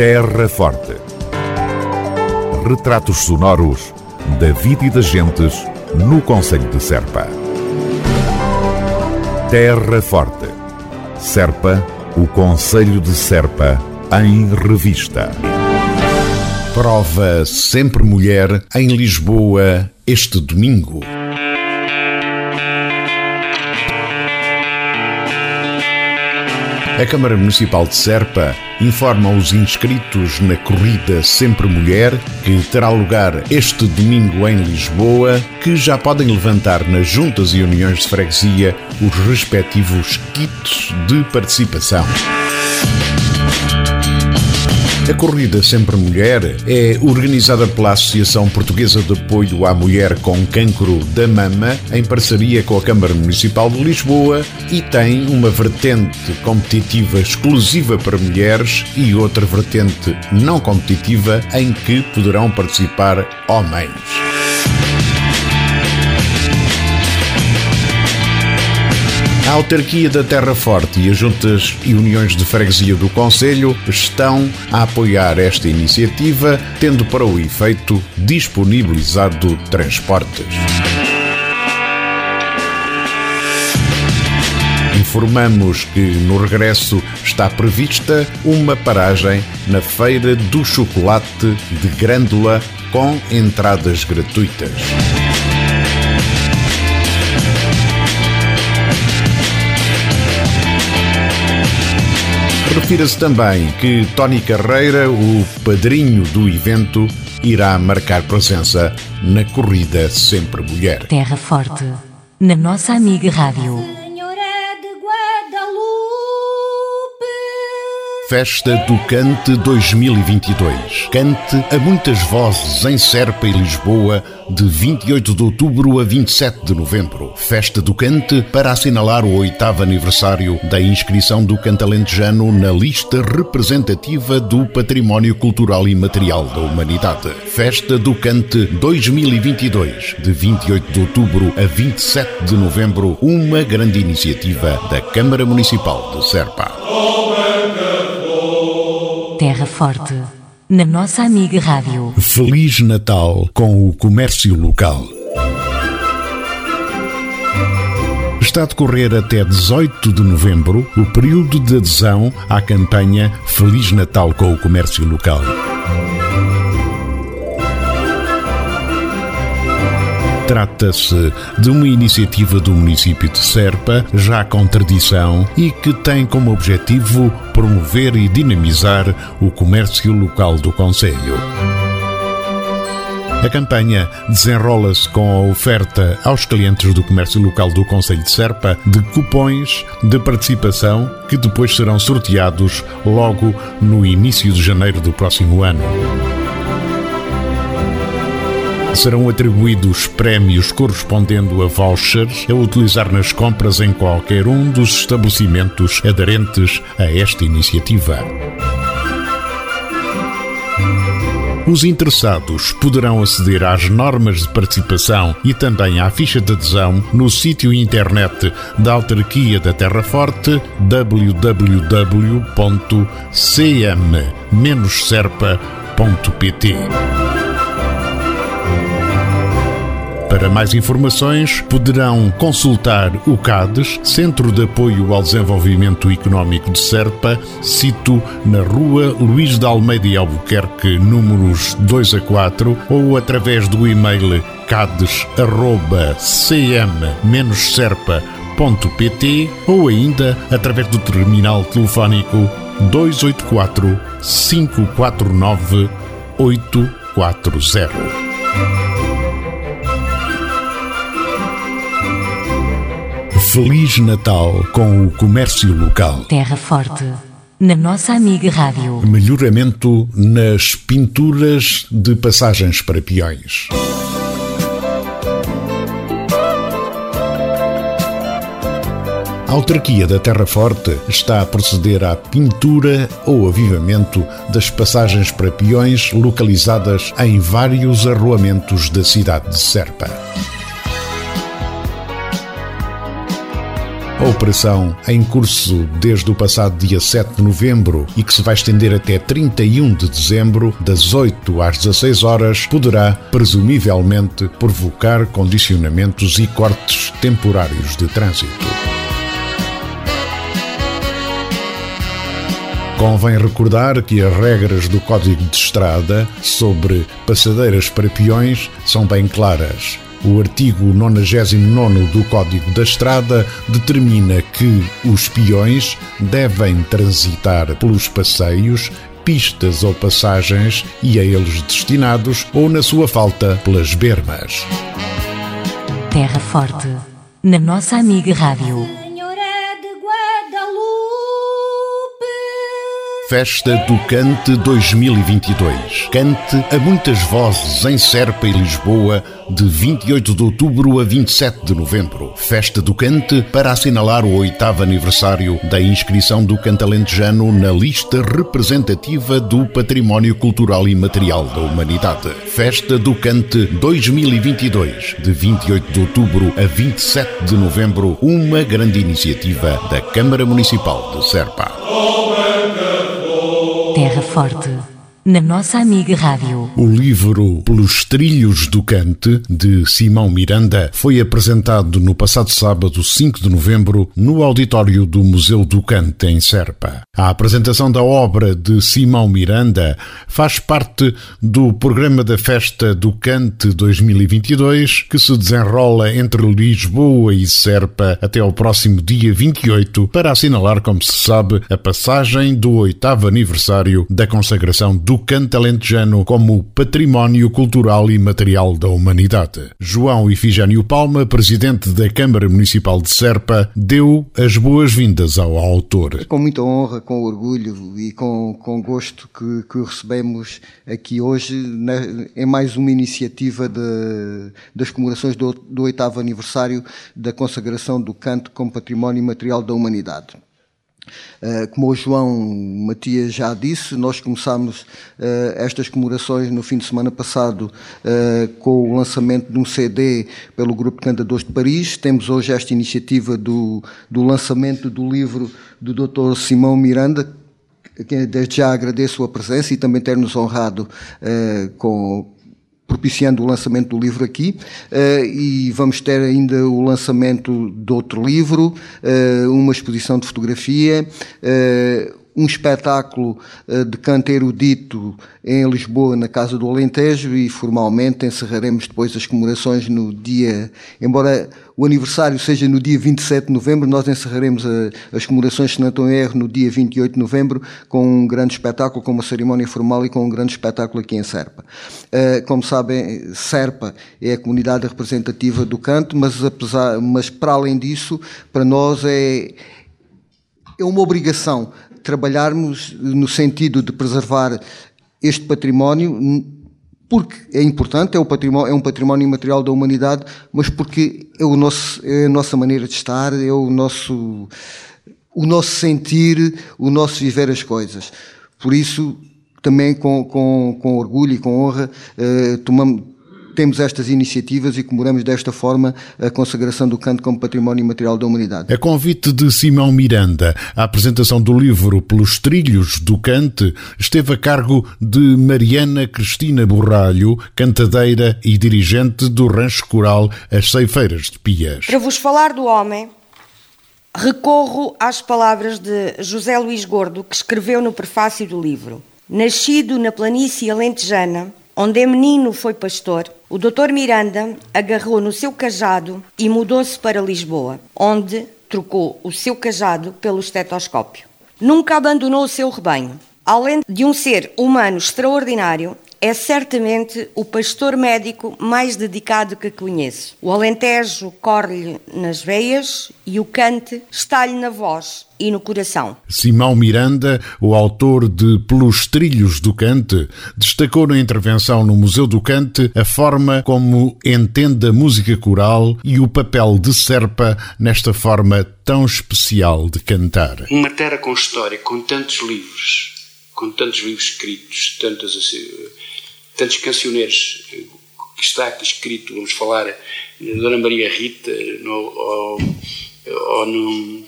Terra Forte. Retratos sonoros da vida e das gentes no Conselho de Serpa. Terra Forte. Serpa, o Conselho de Serpa, em revista. Prova Sempre Mulher em Lisboa este domingo. A Câmara Municipal de Serpa informa os inscritos na corrida Sempre Mulher, que terá lugar este domingo em Lisboa, que já podem levantar nas juntas e uniões de freguesia os respectivos kits de participação. A corrida Sempre Mulher é organizada pela Associação Portuguesa de Apoio à Mulher com Cancro da Mama, em parceria com a Câmara Municipal de Lisboa, e tem uma vertente competitiva exclusiva para mulheres e outra vertente não competitiva em que poderão participar homens. A autarquia da Terra Forte e as juntas e uniões de freguesia do Conselho estão a apoiar esta iniciativa, tendo para o efeito disponibilizado transportes. Informamos que no regresso está prevista uma paragem na Feira do Chocolate de Grândola com entradas gratuitas. Refira-se também que Tony Carreira, o padrinho do evento, irá marcar presença na corrida Sempre Mulher. Terra Forte, na nossa amiga Rádio. Festa do Cante 2022. Cante a muitas vozes em Serpa e Lisboa de 28 de outubro a 27 de novembro. Festa do Cante para assinalar o oitavo aniversário da inscrição do cantalentejano na lista representativa do património cultural e material da humanidade. Festa do Cante 2022 de 28 de outubro a 27 de novembro, uma grande iniciativa da Câmara Municipal de Serpa. Terra Forte, na nossa amiga Rádio. Feliz Natal com o comércio local. Está a decorrer até 18 de novembro o período de adesão à campanha Feliz Natal com o comércio local. Trata-se de uma iniciativa do município de Serpa, já com tradição e que tem como objetivo promover e dinamizar o comércio local do Conselho. A campanha desenrola-se com a oferta aos clientes do comércio local do Conselho de Serpa de cupões de participação que depois serão sorteados logo no início de janeiro do próximo ano serão atribuídos prémios correspondendo a vouchers a utilizar nas compras em qualquer um dos estabelecimentos aderentes a esta iniciativa. Os interessados poderão aceder às normas de participação e também à ficha de adesão no sítio internet da Autarquia da Terra Forte www.cm-serpa.pt. Para mais informações, poderão consultar o CADES, Centro de Apoio ao Desenvolvimento Económico de Serpa, sito na Rua Luís de Almeida e Albuquerque, números 2 a 4, ou através do e-mail cades.cm-serpa.pt ou ainda através do terminal telefónico 284 549 840. Feliz Natal com o comércio local. Terra Forte, na nossa amiga Rádio. Melhoramento nas pinturas de passagens para peões. A autarquia da Terra Forte está a proceder à pintura ou avivamento das passagens para peões localizadas em vários arruamentos da cidade de Serpa. A operação, em curso desde o passado dia 7 de novembro e que se vai estender até 31 de dezembro, das 8 às 16 horas, poderá, presumivelmente, provocar condicionamentos e cortes temporários de trânsito. Convém recordar que as regras do Código de Estrada sobre passadeiras para peões são bem claras. O artigo 99 do Código da Estrada determina que os peões devem transitar pelos passeios, pistas ou passagens e a eles destinados, ou, na sua falta, pelas bermas. Terra Forte, na nossa amiga Rádio. Festa do Cante 2022. Cante a muitas vozes em Serpa e Lisboa, de 28 de outubro a 27 de novembro. Festa do Cante para assinalar o oitavo aniversário da inscrição do cantalentejano na lista representativa do Património Cultural e Material da Humanidade. Festa do Cante 2022, de 28 de outubro a 27 de novembro, uma grande iniciativa da Câmara Municipal de Serpa. Terra Forte na nossa amiga Rádio. O livro Pelos Trilhos do Cante, de Simão Miranda, foi apresentado no passado sábado, 5 de novembro, no auditório do Museu do Cante, em Serpa. A apresentação da obra de Simão Miranda faz parte do programa da Festa do Cante 2022, que se desenrola entre Lisboa e Serpa até ao próximo dia 28, para assinalar, como se sabe, a passagem do oitavo aniversário da consagração do canto alentejano como património cultural e material da humanidade. João Ifigênio Palma, presidente da Câmara Municipal de Serpa, deu as boas-vindas ao autor. Com muita honra, com orgulho e com, com gosto que, que recebemos aqui hoje na, em mais uma iniciativa de, das comemorações do oitavo aniversário da consagração do canto como património material da humanidade. Uh, como o João Matias já disse, nós começámos uh, estas comemorações no fim de semana passado uh, com o lançamento de um CD pelo Grupo Cantadores de Paris. Temos hoje esta iniciativa do, do lançamento do livro do Dr. Simão Miranda, desde já agradeço a presença e também ter-nos honrado com propiciando o lançamento do livro aqui uh, e vamos ter ainda o lançamento de outro livro, uh, uma exposição de fotografia, uh, um espetáculo uh, de canto erudito em Lisboa, na Casa do Alentejo, e formalmente encerraremos depois as comemorações no dia, embora o aniversário seja no dia 27 de novembro, nós encerraremos a, as comemorações, se não estou erro, no dia 28 de novembro, com um grande espetáculo, com uma cerimónia formal e com um grande espetáculo aqui em Serpa. Uh, como sabem, Serpa é a comunidade representativa do canto, mas, apesar, mas para além disso, para nós é, é uma obrigação trabalharmos no sentido de preservar este património, porque é importante, é, o património, é um património imaterial da humanidade, mas porque é, o nosso, é a nossa maneira de estar, é o nosso, o nosso sentir, o nosso viver as coisas. Por isso, também com, com, com orgulho e com honra, eh, tomamos, temos estas iniciativas e comemoramos desta forma a consagração do canto como património material da humanidade. A convite de Simão Miranda, a apresentação do livro Pelos Trilhos do Cante esteve a cargo de Mariana Cristina Borralho, cantadeira e dirigente do Rancho Coral As Ceifeiras de Pias. Para vos falar do homem, recorro às palavras de José Luís Gordo, que escreveu no prefácio do livro. Nascido na planície alentejana, onde menino foi pastor, o Dr. Miranda agarrou no seu cajado e mudou-se para Lisboa, onde trocou o seu cajado pelo estetoscópio. Nunca abandonou o seu rebanho. Além de um ser humano extraordinário, é certamente o pastor médico mais dedicado que conheço. O Alentejo corre-lhe nas veias e o cante está-lhe na voz e no coração. Simão Miranda, o autor de Pelos Trilhos do Cante, destacou na intervenção no Museu do Cante a forma como entende a música coral e o papel de Serpa nesta forma tão especial de cantar. Uma terra com história, com tantos livros, com tantos livros escritos, tantas assim, tantos cancioneiros que está aqui escrito, vamos falar, Dona Maria Rita, no, ou, no,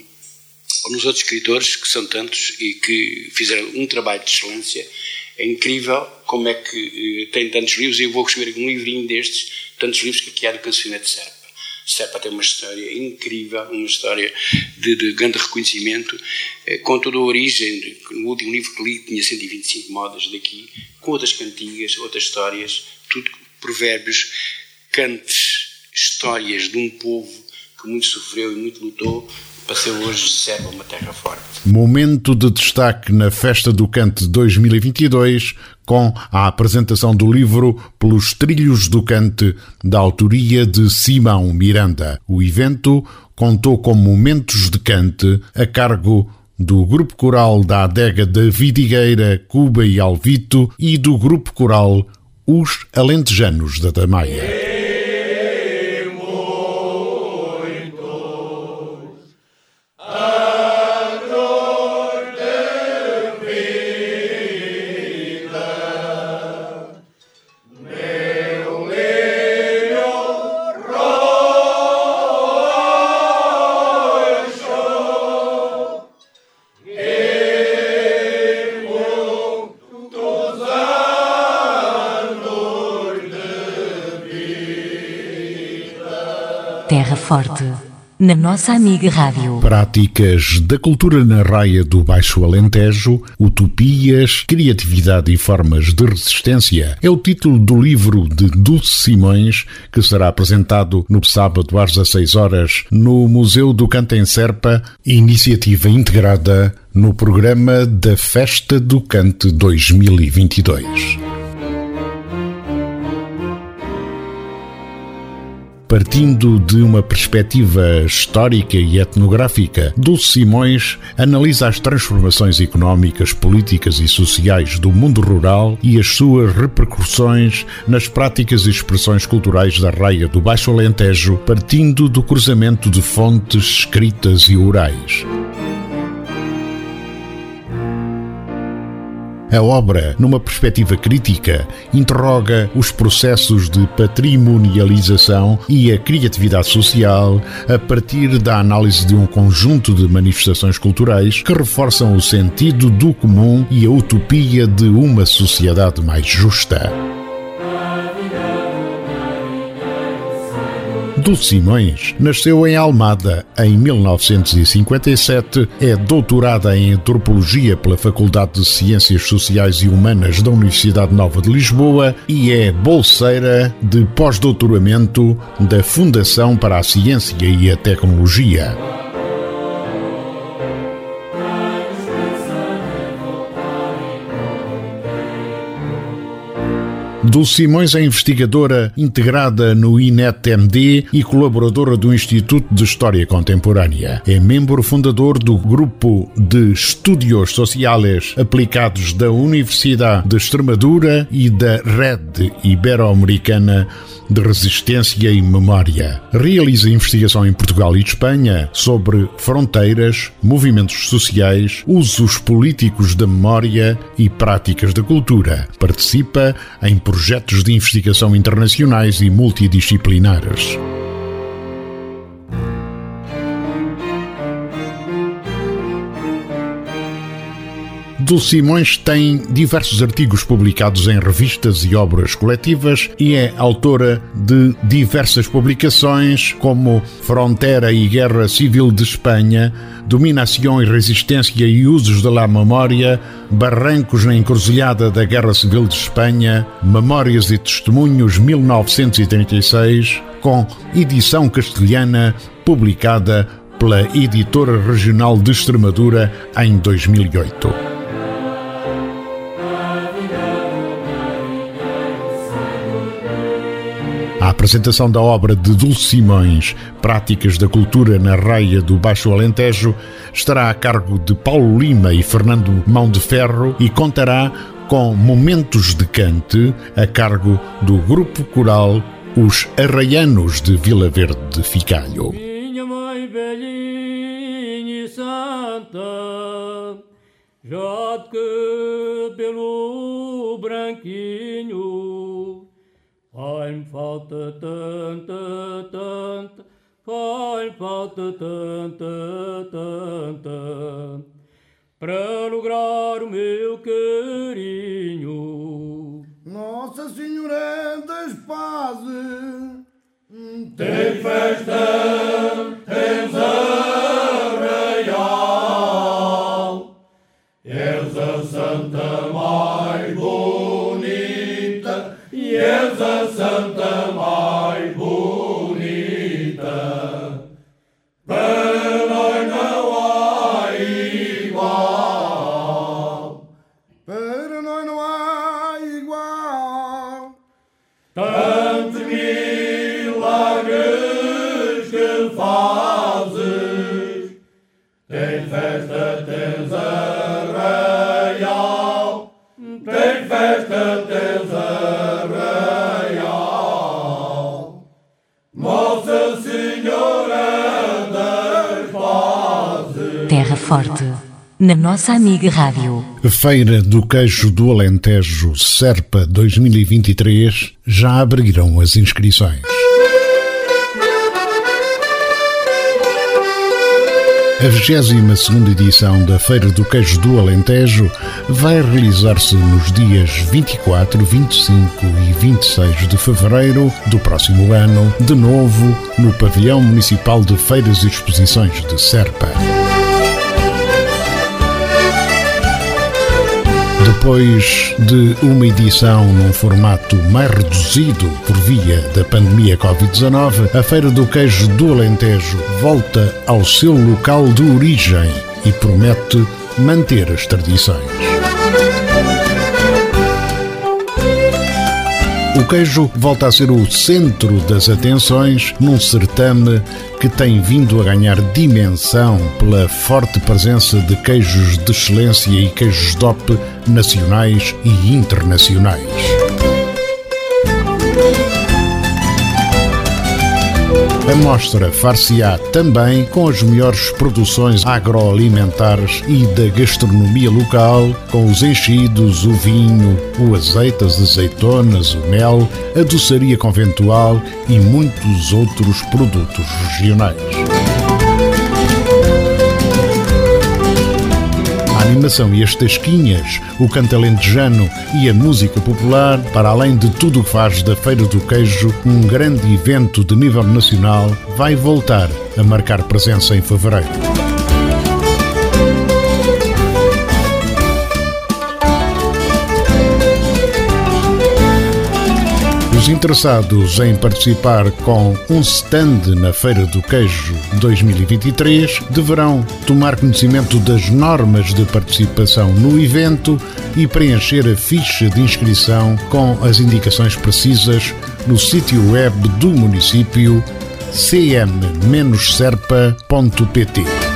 ou nos outros escritores, que são tantos e que fizeram um trabalho de excelência. É incrível como é que tem tantos livros, e eu vou escrever um livrinho destes, tantos livros que aqui há do Cancionete Serpa. Serpa tem uma história incrível, uma história de, de grande reconhecimento, eh, com toda a origem. No último livro que li tinha 125 modas daqui, com outras cantigas, outras histórias, tudo provérbios, cantes, histórias de um povo que muito sofreu e muito lutou para ser hoje Serpa uma terra forte. Momento de destaque na Festa do Cante 2022 com a apresentação do livro Pelos Trilhos do Cante, da autoria de Simão Miranda. O evento contou com momentos de cante a cargo do Grupo Coral da Adega da Vidigueira, Cuba e Alvito e do Grupo Coral Os Alentejanos da Tamaia. Forte, na nossa amiga Rádio. Práticas da cultura na raia do Baixo Alentejo, utopias, criatividade e formas de resistência é o título do livro de Dulce Simões, que será apresentado no sábado às 16 horas no Museu do Canto em Serpa, iniciativa integrada no programa da Festa do Cante 2022. Partindo de uma perspectiva histórica e etnográfica, Dulce Simões analisa as transformações económicas, políticas e sociais do mundo rural e as suas repercussões nas práticas e expressões culturais da raia do Baixo Alentejo, partindo do cruzamento de fontes escritas e orais. A obra, numa perspectiva crítica, interroga os processos de patrimonialização e a criatividade social a partir da análise de um conjunto de manifestações culturais que reforçam o sentido do comum e a utopia de uma sociedade mais justa. Dulce Simões nasceu em Almada em 1957, é doutorada em Antropologia pela Faculdade de Ciências Sociais e Humanas da Universidade Nova de Lisboa e é bolseira de pós-doutoramento da Fundação para a Ciência e a Tecnologia. Dulce Simões é investigadora integrada no INET-MD e colaboradora do Instituto de História Contemporânea. É membro fundador do Grupo de Estudios Sociais Aplicados da Universidade de Extremadura e da Rede Ibero-Americana de Resistência e Memória. Realiza investigação em Portugal e Espanha sobre fronteiras, movimentos sociais, usos políticos da memória e práticas da cultura. Participa em projetos de investigação internacionais e multidisciplinares. Dulce Simões tem diversos artigos publicados em revistas e obras coletivas e é autora de diversas publicações como Fronteira e Guerra Civil de Espanha, Dominação e Resistência e Usos da la Memória, Barrancos na Encruzilhada da Guerra Civil de Espanha, Memórias e Testemunhos 1936, com edição castelhana publicada pela Editora Regional de Extremadura em 2008. Apresentação da obra de Dulce Simões, Práticas da Cultura na Raia do Baixo Alentejo, estará a cargo de Paulo Lima e Fernando Mão de Ferro e contará com momentos de cante a cargo do grupo coral Os Arraianos de Vila Verde de Ficalho. Minha mãe velhinha e santa, já de cabelo branquinho Ai-me falta tanta, tanta faz falta tanta, tanta, para lograr o meu carinho. Nossa Senhora das Pazes tem festa, Forte, na nossa amiga Rádio. Feira do Queijo do Alentejo Serpa 2023 já abriram as inscrições. A 22 edição da Feira do Queijo do Alentejo vai realizar-se nos dias 24, 25 e 26 de fevereiro do próximo ano, de novo no Pavilhão Municipal de Feiras e Exposições de Serpa. Depois de uma edição num formato mais reduzido por via da pandemia Covid-19, a Feira do Queijo do Alentejo volta ao seu local de origem e promete manter as tradições. O queijo volta a ser o centro das atenções num certame que tem vindo a ganhar dimensão pela forte presença de queijos de excelência e queijos DOP nacionais e internacionais. A mostra far-se-á também com as melhores produções agroalimentares e da gastronomia local, com os enchidos, o vinho, o azeite, as azeitonas, o mel, a doçaria conventual e muitos outros produtos regionais. Animação e as tasquinhas, o canto alentejano e a música popular, para além de tudo o que faz da Feira do Queijo um grande evento de nível nacional, vai voltar a marcar presença em fevereiro. Os interessados em participar com um stand na Feira do Queijo 2023 deverão tomar conhecimento das normas de participação no evento e preencher a ficha de inscrição com as indicações precisas no sítio web do município cm-serpa.pt.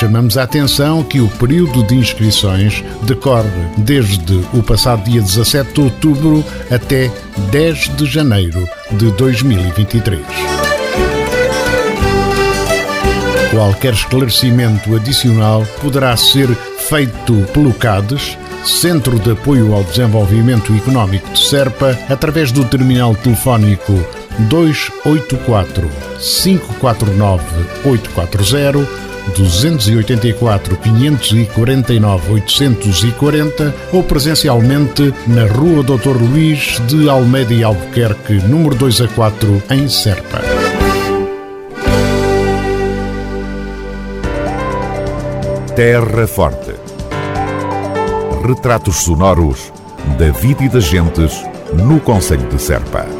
Chamamos a atenção que o período de inscrições decorre desde o passado dia 17 de outubro até 10 de janeiro de 2023. Qualquer esclarecimento adicional poderá ser feito pelo CADES, Centro de Apoio ao Desenvolvimento Económico de Serpa, através do terminal telefónico 284 549 840 284 549 840 ou presencialmente na Rua Dr. Luís de Almeida e Albuquerque, número 2 a 4, em Serpa. Terra Forte. Retratos sonoros da vida e das gentes no Conselho de Serpa.